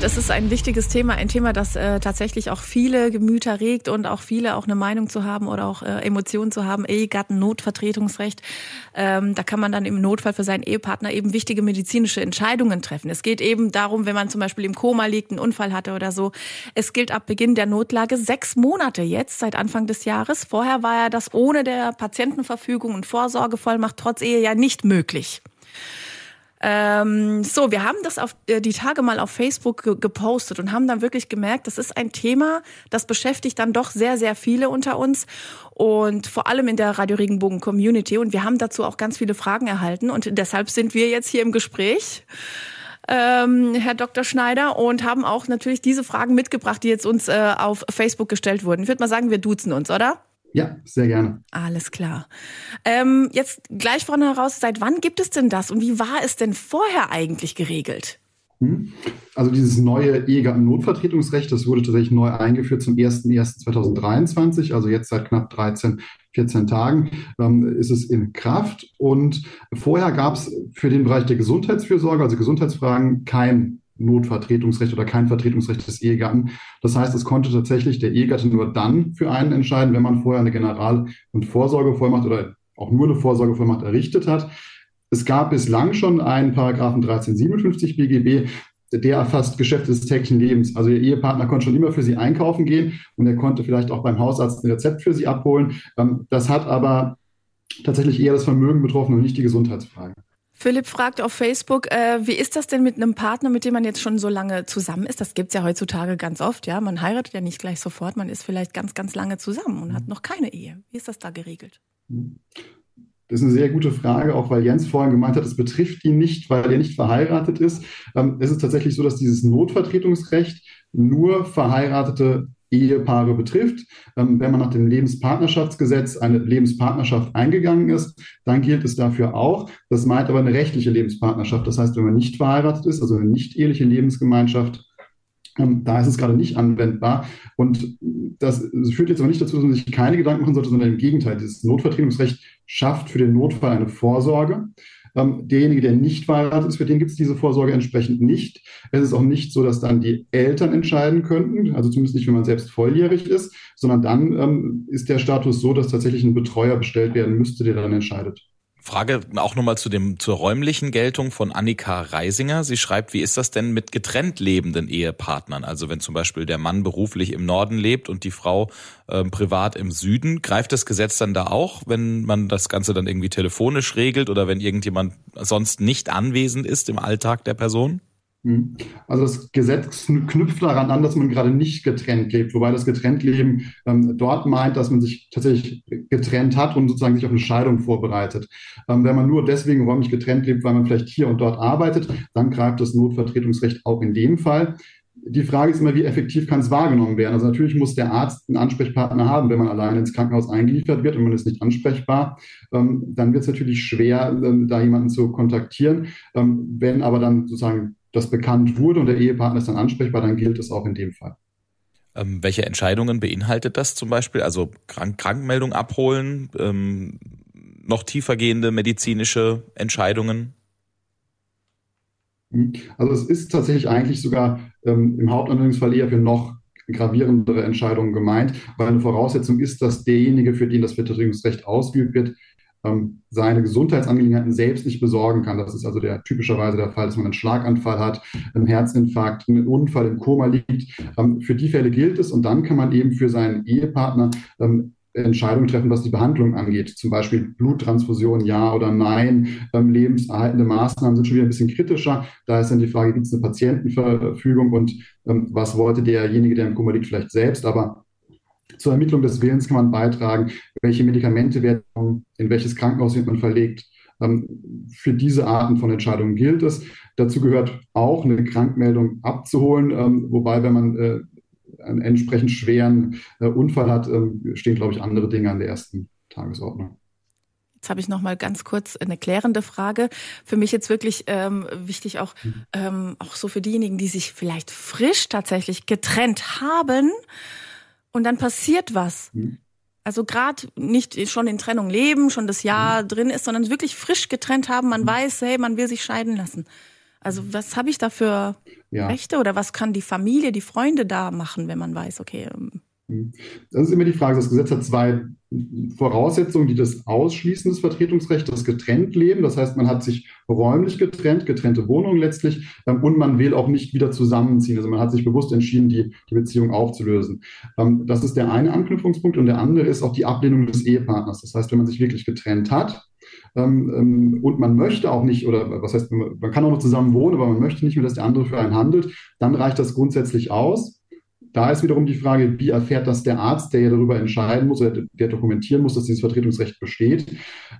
Das ist ein wichtiges Thema, ein Thema, das äh, tatsächlich auch viele Gemüter regt und auch viele auch eine Meinung zu haben oder auch äh, Emotionen zu haben. Ehegatten, Notvertretungsrecht. Ähm, da kann man dann im Notfall für seinen Ehepartner eben wichtige medizinische Entscheidungen treffen. Es geht eben darum, wenn man zum Beispiel im Koma liegt, einen Unfall hatte oder so. Es gilt ab Beginn der Notlage sechs Monate jetzt, seit Anfang des Jahres. Vorher war ja das ohne der Patientenverfügung und Vorsorgevollmacht trotz Ehe ja nicht möglich. Ähm, so, wir haben das auf äh, die Tage mal auf Facebook ge gepostet und haben dann wirklich gemerkt, das ist ein Thema, das beschäftigt dann doch sehr, sehr viele unter uns und vor allem in der Radio Regenbogen Community. Und wir haben dazu auch ganz viele Fragen erhalten und deshalb sind wir jetzt hier im Gespräch. Ähm, Herr Dr. Schneider, und haben auch natürlich diese Fragen mitgebracht, die jetzt uns äh, auf Facebook gestellt wurden. Ich würde mal sagen, wir duzen uns, oder? Ja, sehr gerne. Alles klar. Ähm, jetzt gleich vorne heraus, seit wann gibt es denn das und wie war es denn vorher eigentlich geregelt? Hm? Also dieses neue Ehegatten-Notvertretungsrecht, das wurde tatsächlich neu eingeführt zum 01.01.2023, also jetzt seit knapp 13, 14 Tagen ähm, ist es in Kraft. Und vorher gab es für den Bereich der Gesundheitsfürsorge, also Gesundheitsfragen, kein Notvertretungsrecht oder kein Vertretungsrecht des Ehegatten. Das heißt, es konnte tatsächlich der Ehegatte nur dann für einen entscheiden, wenn man vorher eine General- und Vorsorgevollmacht oder auch nur eine Vorsorgevollmacht errichtet hat. Es gab bislang schon einen Paragraphen 1357 BGB, der erfasst Geschäfte des täglichen Lebens. Also Ihr Ehepartner konnte schon immer für Sie einkaufen gehen und er konnte vielleicht auch beim Hausarzt ein Rezept für Sie abholen. Ähm, das hat aber tatsächlich eher das Vermögen betroffen und nicht die Gesundheitsfrage. Philipp fragt auf Facebook, äh, wie ist das denn mit einem Partner, mit dem man jetzt schon so lange zusammen ist? Das gibt's ja heutzutage ganz oft, ja. Man heiratet ja nicht gleich sofort, man ist vielleicht ganz, ganz lange zusammen und hat noch keine Ehe. Wie ist das da geregelt? Das ist eine sehr gute Frage, auch weil Jens vorhin gemeint hat, es betrifft ihn nicht, weil er nicht verheiratet ist. Ähm, es ist tatsächlich so, dass dieses Notvertretungsrecht nur verheiratete Ehepaare betrifft. Ähm, wenn man nach dem Lebenspartnerschaftsgesetz eine Lebenspartnerschaft eingegangen ist, dann gilt es dafür auch. Das meint aber eine rechtliche Lebenspartnerschaft. Das heißt, wenn man nicht verheiratet ist, also eine nicht eheliche Lebensgemeinschaft, ähm, da ist es gerade nicht anwendbar. Und das führt jetzt aber nicht dazu, dass man sich keine Gedanken machen sollte, sondern im Gegenteil. Dieses Notvertretungsrecht schafft für den Notfall eine Vorsorge. Ähm, derjenige, der nicht verheiratet ist, für den gibt es diese Vorsorge entsprechend nicht. Es ist auch nicht so, dass dann die Eltern entscheiden könnten, also zumindest nicht, wenn man selbst volljährig ist, sondern dann ähm, ist der Status so, dass tatsächlich ein Betreuer bestellt werden müsste, der dann entscheidet. Frage auch nochmal zu dem, zur räumlichen Geltung von Annika Reisinger. Sie schreibt, wie ist das denn mit getrennt lebenden Ehepartnern? Also wenn zum Beispiel der Mann beruflich im Norden lebt und die Frau äh, privat im Süden, greift das Gesetz dann da auch, wenn man das Ganze dann irgendwie telefonisch regelt oder wenn irgendjemand sonst nicht anwesend ist im Alltag der Person? Hm. Also das Gesetz knüpft daran an, dass man gerade nicht getrennt lebt, wobei das Getrenntleben ähm, dort meint, dass man sich tatsächlich getrennt hat und sozusagen sich auf eine Scheidung vorbereitet. Ähm, wenn man nur deswegen räumlich getrennt lebt, weil man vielleicht hier und dort arbeitet, dann greift das Notvertretungsrecht auch in dem Fall. Die Frage ist immer, wie effektiv kann es wahrgenommen werden? Also natürlich muss der Arzt einen Ansprechpartner haben, wenn man alleine ins Krankenhaus eingeliefert wird und man ist nicht ansprechbar. Ähm, dann wird es natürlich schwer, ähm, da jemanden zu kontaktieren. Ähm, wenn aber dann sozusagen das bekannt wurde und der Ehepartner ist dann ansprechbar, dann gilt es auch in dem Fall. Ähm, welche Entscheidungen beinhaltet das zum Beispiel? Also Krank Krankmeldung abholen, ähm, noch tiefergehende medizinische Entscheidungen? Hm. Also es ist tatsächlich eigentlich sogar ähm, im Hauptanwendungsfall eher für noch gravierendere Entscheidungen gemeint, weil eine Voraussetzung ist, dass derjenige, für den das Vertretungsrecht ausgeübt wird, ähm, seine Gesundheitsangelegenheiten selbst nicht besorgen kann. Das ist also der typischerweise der Fall, dass man einen Schlaganfall hat, einen Herzinfarkt, einen Unfall im Koma liegt. Ähm, für die Fälle gilt es und dann kann man eben für seinen Ehepartner ähm, Entscheidungen treffen, was die Behandlung angeht. Zum Beispiel Bluttransfusion, ja oder nein. Ähm, lebenserhaltende Maßnahmen sind schon wieder ein bisschen kritischer. Da ist dann die Frage, gibt es eine Patientenverfügung und ähm, was wollte derjenige, der im Koma liegt, vielleicht selbst. Aber zur Ermittlung des Willens kann man beitragen, welche Medikamente werden, in welches Krankenhaus wird man verlegt. Ähm, für diese Arten von Entscheidungen gilt es. Dazu gehört auch eine Krankmeldung abzuholen, ähm, wobei, wenn man äh, einen entsprechend schweren äh, Unfall hat, ähm, stehen, glaube ich, andere Dinge an der ersten Tagesordnung. Jetzt habe ich noch mal ganz kurz eine klärende Frage. Für mich jetzt wirklich ähm, wichtig auch mhm. ähm, auch so für diejenigen, die sich vielleicht frisch tatsächlich getrennt haben und dann passiert was. Mhm. Also gerade nicht schon in Trennung leben, schon das Jahr mhm. drin ist, sondern wirklich frisch getrennt haben. Man mhm. weiß, hey, man will sich scheiden lassen. Also was habe ich da für ja. Rechte oder was kann die Familie, die Freunde da machen, wenn man weiß, okay. Mhm. Das ist immer die Frage. Das Gesetz hat zwei Voraussetzungen, die das ausschließen, das Vertretungsrecht, das getrennt leben. Das heißt, man hat sich räumlich getrennt, getrennte Wohnungen letztlich, ähm, und man will auch nicht wieder zusammenziehen. Also man hat sich bewusst entschieden, die, die Beziehung aufzulösen. Ähm, das ist der eine Anknüpfungspunkt. Und der andere ist auch die Ablehnung des Ehepartners. Das heißt, wenn man sich wirklich getrennt hat, ähm, und man möchte auch nicht, oder was heißt, man kann auch noch zusammen wohnen, aber man möchte nicht mehr, dass der andere für einen handelt, dann reicht das grundsätzlich aus da ist wiederum die Frage, wie erfährt das der Arzt, der ja darüber entscheiden muss oder der dokumentieren muss, dass dieses Vertretungsrecht besteht.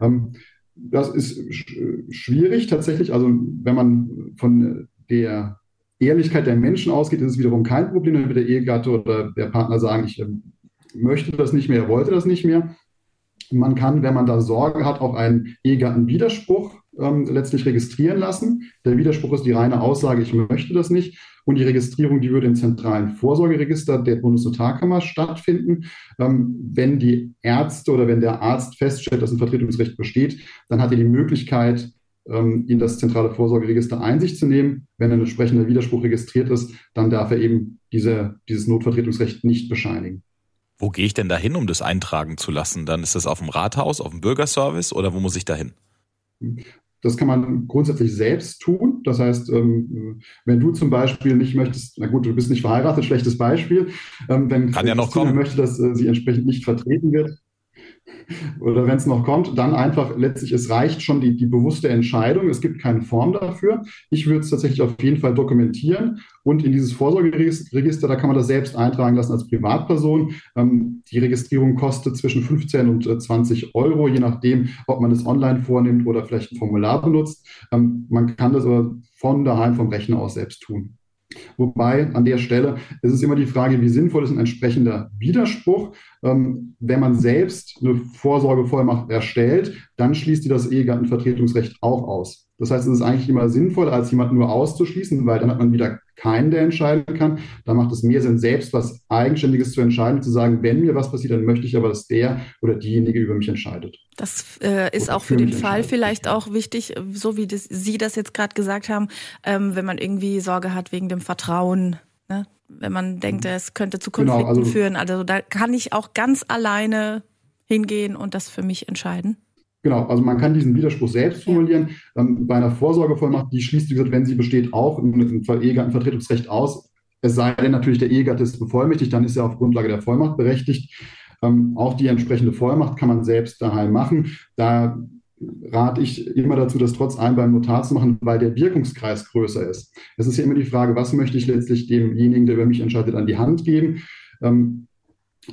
Ähm, das ist schwierig tatsächlich. Also wenn man von der Ehrlichkeit der Menschen ausgeht, ist es wiederum kein Problem, wenn der Ehegatte oder der Partner sagen, ich ähm, möchte das nicht mehr, wollte das nicht mehr. Man kann, wenn man da Sorge hat, auch einen Ehegattenwiderspruch ähm, letztlich registrieren lassen. Der Widerspruch ist die reine Aussage, ich möchte das nicht. Und die Registrierung, die würde im zentralen Vorsorgeregister der Bundesnotarkammer stattfinden. Ähm, wenn die Ärzte oder wenn der Arzt feststellt, dass ein Vertretungsrecht besteht, dann hat er die Möglichkeit, ähm, in das zentrale Vorsorgeregister Einsicht zu nehmen. Wenn ein entsprechender Widerspruch registriert ist, dann darf er eben diese, dieses Notvertretungsrecht nicht bescheinigen. Wo gehe ich denn da hin, um das eintragen zu lassen? Dann ist das auf dem Rathaus, auf dem Bürgerservice oder wo muss ich da hin? Das kann man grundsätzlich selbst tun. Das heißt, ähm, wenn du zum Beispiel nicht möchtest, na gut, du bist nicht verheiratet, schlechtes Beispiel. Ähm, wenn kann ja noch kommen. möchte, dass äh, sie entsprechend nicht vertreten wird, oder wenn es noch kommt, dann einfach letztlich, es reicht schon die, die bewusste Entscheidung. Es gibt keine Form dafür. Ich würde es tatsächlich auf jeden Fall dokumentieren und in dieses Vorsorgeregister, da kann man das selbst eintragen lassen als Privatperson. Ähm, die Registrierung kostet zwischen 15 und äh, 20 Euro, je nachdem, ob man es online vornimmt oder vielleicht ein Formular benutzt. Ähm, man kann das aber von daheim vom Rechner aus selbst tun. Wobei an der Stelle ist es immer die Frage, wie sinnvoll ist ein entsprechender Widerspruch. Ähm, wenn man selbst eine Vorsorgevollmacht erstellt, dann schließt die das Ehegattenvertretungsrecht auch aus. Das heißt, es ist eigentlich immer sinnvoller, als jemanden nur auszuschließen, weil dann hat man wieder keinen, der entscheiden kann. Da macht es mehr Sinn, selbst was Eigenständiges zu entscheiden, zu sagen, wenn mir was passiert, dann möchte ich aber, dass der oder diejenige über mich entscheidet. Das äh, ist oder auch für den Fall vielleicht auch wichtig, so wie das, Sie das jetzt gerade gesagt haben, ähm, wenn man irgendwie Sorge hat wegen dem Vertrauen. Ne? Wenn man denkt, mhm. es könnte zu genau, Konflikten genau, also, führen. Also da kann ich auch ganz alleine hingehen und das für mich entscheiden. Genau, also man kann diesen Widerspruch selbst formulieren. Ähm, bei einer Vorsorgevollmacht, die schließt, wie gesagt, wenn sie besteht, auch ein Ehegattenvertretungsrecht aus. Es sei denn natürlich, der Ehegatte ist bevollmächtigt, dann ist er auf Grundlage der Vollmacht berechtigt. Ähm, auch die entsprechende Vollmacht kann man selbst daheim machen. Da rate ich immer dazu, das trotz allem beim Notar zu machen, weil der Wirkungskreis größer ist. Es ist ja immer die Frage, was möchte ich letztlich demjenigen, der über mich entscheidet, an die Hand geben. Ähm,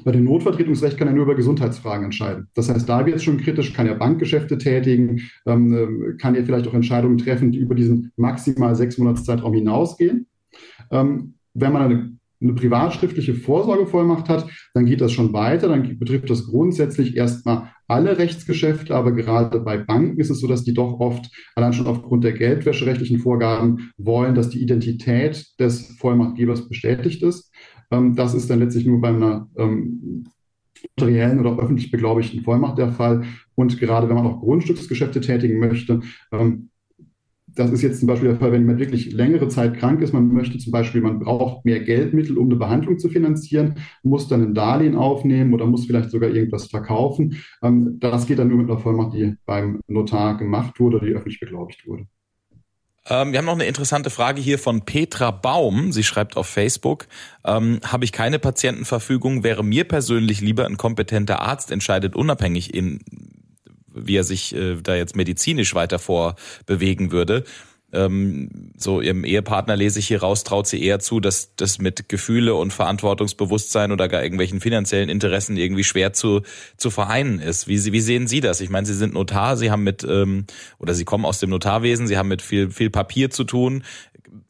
bei dem Notvertretungsrecht kann er nur über Gesundheitsfragen entscheiden. Das heißt, da wird es schon kritisch, kann er Bankgeschäfte tätigen, ähm, äh, kann er vielleicht auch Entscheidungen treffen, die über diesen maximal sechs Monatszeitraum hinausgehen. Ähm, wenn man eine, eine privatschriftliche Vorsorgevollmacht hat, dann geht das schon weiter. Dann betrifft das grundsätzlich erstmal alle Rechtsgeschäfte, aber gerade bei Banken ist es so, dass die doch oft allein schon aufgrund der geldwäscherechtlichen Vorgaben wollen, dass die Identität des Vollmachtgebers bestätigt ist. Ähm, das ist dann letztlich nur bei einer ähm, notariellen oder öffentlich beglaubigten Vollmacht der Fall. Und gerade wenn man auch Grundstücksgeschäfte tätigen möchte, ähm, das ist jetzt zum Beispiel der Fall, wenn jemand wirklich längere Zeit krank ist, man möchte zum Beispiel, man braucht mehr Geldmittel, um eine Behandlung zu finanzieren, muss dann ein Darlehen aufnehmen oder muss vielleicht sogar irgendwas verkaufen. Das geht dann nur mit einer Vollmacht, die beim Notar gemacht wurde oder die öffentlich beglaubigt wurde. Ähm, wir haben noch eine interessante Frage hier von Petra Baum. Sie schreibt auf Facebook, ähm, habe ich keine Patientenverfügung, wäre mir persönlich lieber ein kompetenter Arzt entscheidet unabhängig in wie er sich äh, da jetzt medizinisch weiter vorbewegen würde ähm, so ihrem Ehepartner lese ich hier raus, traut sie eher zu, dass das mit Gefühle und Verantwortungsbewusstsein oder gar irgendwelchen finanziellen Interessen irgendwie schwer zu, zu vereinen ist. Wie, wie sehen Sie das? Ich meine, Sie sind Notar, Sie haben mit, ähm, oder Sie kommen aus dem Notarwesen, Sie haben mit viel, viel Papier zu tun.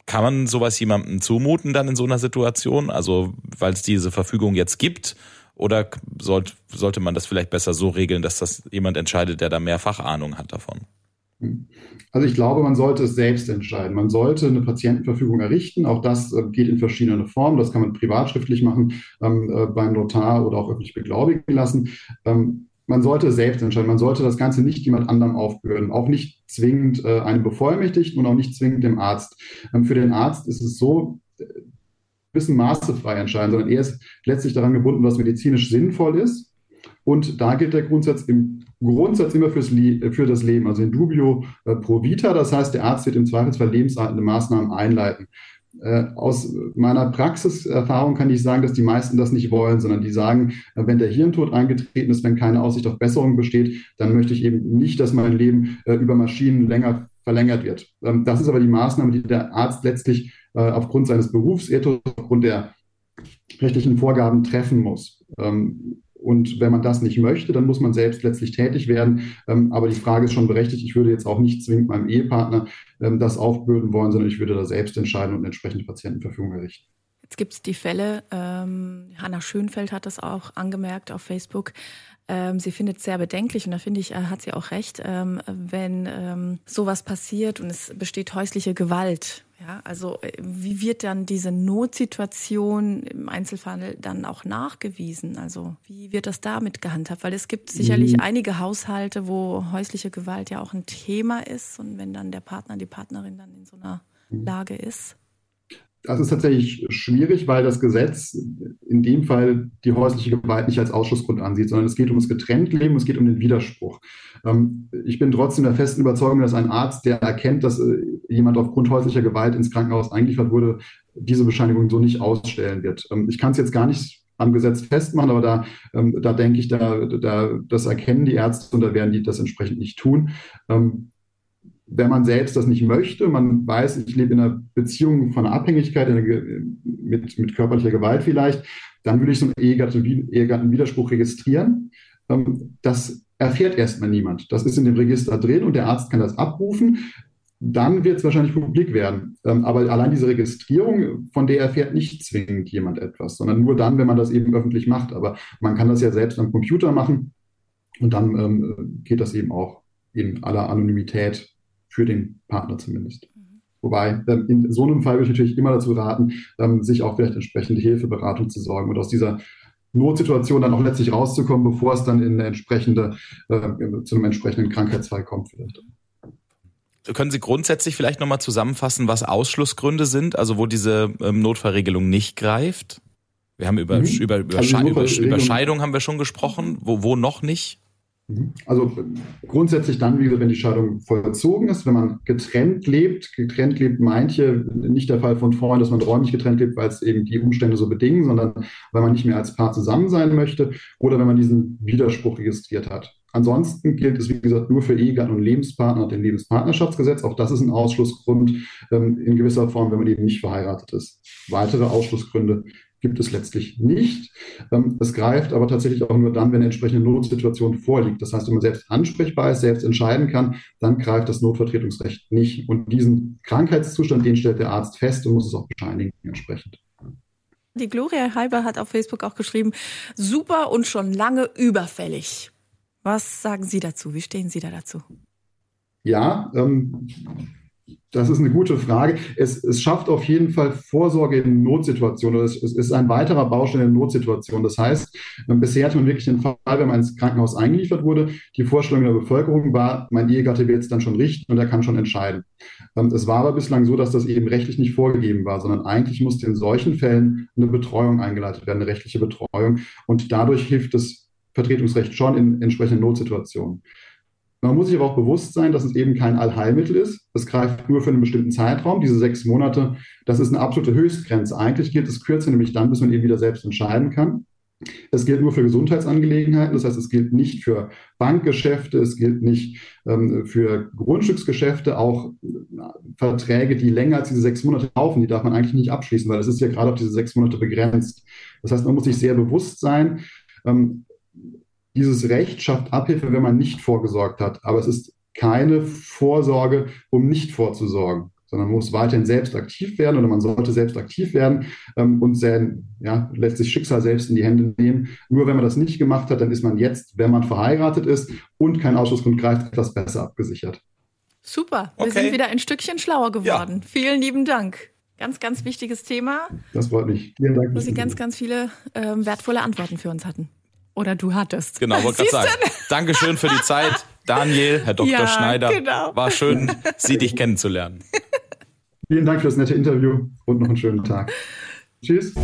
Kann man sowas jemandem zumuten dann in so einer Situation? Also, weil es diese Verfügung jetzt gibt? Oder sollte, sollte man das vielleicht besser so regeln, dass das jemand entscheidet, der da mehr Fachahnung hat davon? Also ich glaube, man sollte es selbst entscheiden. Man sollte eine Patientenverfügung errichten. Auch das äh, geht in verschiedenen Formen. Das kann man privatschriftlich machen, ähm, äh, beim Notar oder auch öffentlich beglaubigen lassen. Ähm, man sollte selbst entscheiden. Man sollte das Ganze nicht jemand anderem aufbürden, auch nicht zwingend äh, einem Bevollmächtigten und auch nicht zwingend dem Arzt. Ähm, für den Arzt ist es so, äh, bisschen maßefrei entscheiden, sondern er ist letztlich daran gebunden, was medizinisch sinnvoll ist. Und da gilt der Grundsatz im Grundsatz immer fürs Le für das Leben, also in dubio äh, pro vita. Das heißt, der Arzt wird im Zweifelsfall lebenserhaltende Maßnahmen einleiten. Äh, aus meiner Praxiserfahrung kann ich sagen, dass die meisten das nicht wollen, sondern die sagen, äh, wenn der Hirntod eingetreten ist, wenn keine Aussicht auf Besserung besteht, dann möchte ich eben nicht, dass mein Leben äh, über Maschinen länger verlängert wird. Ähm, das ist aber die Maßnahme, die der Arzt letztlich aufgrund seines Berufsethos, aufgrund der rechtlichen Vorgaben treffen muss. Ähm, und wenn man das nicht möchte, dann muss man selbst letztlich tätig werden. Ähm, aber die Frage ist schon berechtigt. Ich würde jetzt auch nicht zwingend meinem Ehepartner ähm, das aufbürden wollen, sondern ich würde da selbst entscheiden und entsprechende Patientenverfügung errichten. Jetzt gibt es die Fälle, ähm, Hanna Schönfeld hat das auch angemerkt auf Facebook, ähm, sie findet es sehr bedenklich und da finde ich, äh, hat sie auch recht, ähm, wenn ähm, sowas passiert und es besteht häusliche Gewalt. Ja, also äh, wie wird dann diese Notsituation im Einzelfall dann auch nachgewiesen? Also wie wird das damit gehandhabt? Weil es gibt sicherlich mhm. einige Haushalte, wo häusliche Gewalt ja auch ein Thema ist und wenn dann der Partner, die Partnerin dann in so einer mhm. Lage ist. Das ist tatsächlich schwierig, weil das Gesetz in dem Fall die häusliche Gewalt nicht als Ausschlussgrund ansieht, sondern es geht um das Getrenntleben, es geht um den Widerspruch. Ähm, ich bin trotzdem der festen Überzeugung, dass ein Arzt, der erkennt, dass äh, jemand aufgrund häuslicher Gewalt ins Krankenhaus eingeliefert wurde, diese Bescheinigung so nicht ausstellen wird. Ähm, ich kann es jetzt gar nicht am Gesetz festmachen, aber da, ähm, da denke ich, da, da, das erkennen die Ärzte und da werden die das entsprechend nicht tun wenn man selbst das nicht möchte, man weiß, ich lebe in einer Beziehung von Abhängigkeit einer, mit, mit körperlicher Gewalt vielleicht, dann würde ich so einen Ehegattenwiderspruch registrieren. Ähm, das erfährt erstmal niemand. Das ist in dem Register drin und der Arzt kann das abrufen. Dann wird es wahrscheinlich publik werden. Ähm, aber allein diese Registrierung, von der erfährt nicht zwingend jemand etwas, sondern nur dann, wenn man das eben öffentlich macht. Aber man kann das ja selbst am Computer machen und dann ähm, geht das eben auch in aller Anonymität für den Partner zumindest. Mhm. Wobei, ähm, in so einem Fall würde ich natürlich immer dazu raten, ähm, sich auch vielleicht entsprechende Hilfeberatung zu sorgen und aus dieser Notsituation dann auch letztlich rauszukommen, bevor es dann in eine entsprechende, äh, zu einem entsprechenden Krankheitsfall kommt vielleicht. Können Sie grundsätzlich vielleicht nochmal zusammenfassen, was Ausschlussgründe sind, also wo diese ähm, Notfallregelung nicht greift? Wir haben über, mhm. über, über, also über, über Scheidung haben wir schon gesprochen, wo, wo noch nicht? Mhm. Also grundsätzlich dann, wie wenn die Scheidung vollzogen ist, wenn man getrennt lebt, getrennt lebt meint hier nicht der Fall von vorhin, dass man räumlich getrennt lebt, weil es eben die Umstände so bedingen, sondern weil man nicht mehr als Paar zusammen sein möchte oder wenn man diesen Widerspruch registriert hat. Ansonsten gilt es, wie gesagt, nur für Ehegatten und Lebenspartner dem Lebenspartnerschaftsgesetz. Auch das ist ein Ausschlussgrund ähm, in gewisser Form, wenn man eben nicht verheiratet ist. Weitere Ausschlussgründe gibt es letztlich nicht. Ähm, es greift aber tatsächlich auch nur dann, wenn eine entsprechende Notsituation vorliegt. Das heißt, wenn man selbst ansprechbar ist, selbst entscheiden kann, dann greift das Notvertretungsrecht nicht. Und diesen Krankheitszustand, den stellt der Arzt fest und muss es auch bescheinigen entsprechend. Die Gloria Halber hat auf Facebook auch geschrieben, super und schon lange überfällig. Was sagen Sie dazu? Wie stehen Sie da dazu? Ja, ähm, das ist eine gute Frage. Es, es schafft auf jeden Fall Vorsorge in Notsituationen. Es, es ist ein weiterer Baustein in Notsituationen. Das heißt, bisher hatte man wirklich den Fall, wenn man ins Krankenhaus eingeliefert wurde, die Vorstellung der Bevölkerung war, mein Ehegatte wird es dann schon richten und er kann schon entscheiden. Ähm, es war aber bislang so, dass das eben rechtlich nicht vorgegeben war, sondern eigentlich musste in solchen Fällen eine Betreuung eingeleitet werden, eine rechtliche Betreuung. Und dadurch hilft das Vertretungsrecht schon in entsprechenden Notsituationen. Man muss sich aber auch bewusst sein, dass es eben kein Allheilmittel ist. Es greift nur für einen bestimmten Zeitraum. Diese sechs Monate, das ist eine absolute Höchstgrenze. Eigentlich gilt es kürzer, nämlich dann, bis man eben wieder selbst entscheiden kann. Es gilt nur für Gesundheitsangelegenheiten, das heißt, es gilt nicht für Bankgeschäfte, es gilt nicht ähm, für Grundstücksgeschäfte, auch äh, Verträge, die länger als diese sechs Monate laufen, die darf man eigentlich nicht abschließen, weil es ist ja gerade auf diese sechs Monate begrenzt. Das heißt, man muss sich sehr bewusst sein, ähm, dieses Recht schafft Abhilfe, wenn man nicht vorgesorgt hat. Aber es ist keine Vorsorge, um nicht vorzusorgen, sondern man muss weiterhin selbst aktiv werden oder man sollte selbst aktiv werden ähm, und sein, ja, letztlich Schicksal selbst in die Hände nehmen. Nur wenn man das nicht gemacht hat, dann ist man jetzt, wenn man verheiratet ist und kein Ausschlussgrund greift, etwas besser abgesichert. Super, wir okay. sind wieder ein Stückchen schlauer geworden. Ja. Vielen lieben Dank. Ganz, ganz wichtiges Thema. Das freut mich. Vielen Dank. Wo Sie ganz, ganz viele ähm, wertvolle Antworten für uns hatten. Oder du hattest. Genau, wollte gerade sagen. Dankeschön für die Zeit. Daniel, Herr Dr. Ja, Schneider. Genau. War schön, Sie dich kennenzulernen. Vielen Dank für das nette Interview und noch einen schönen Tag. Tschüss.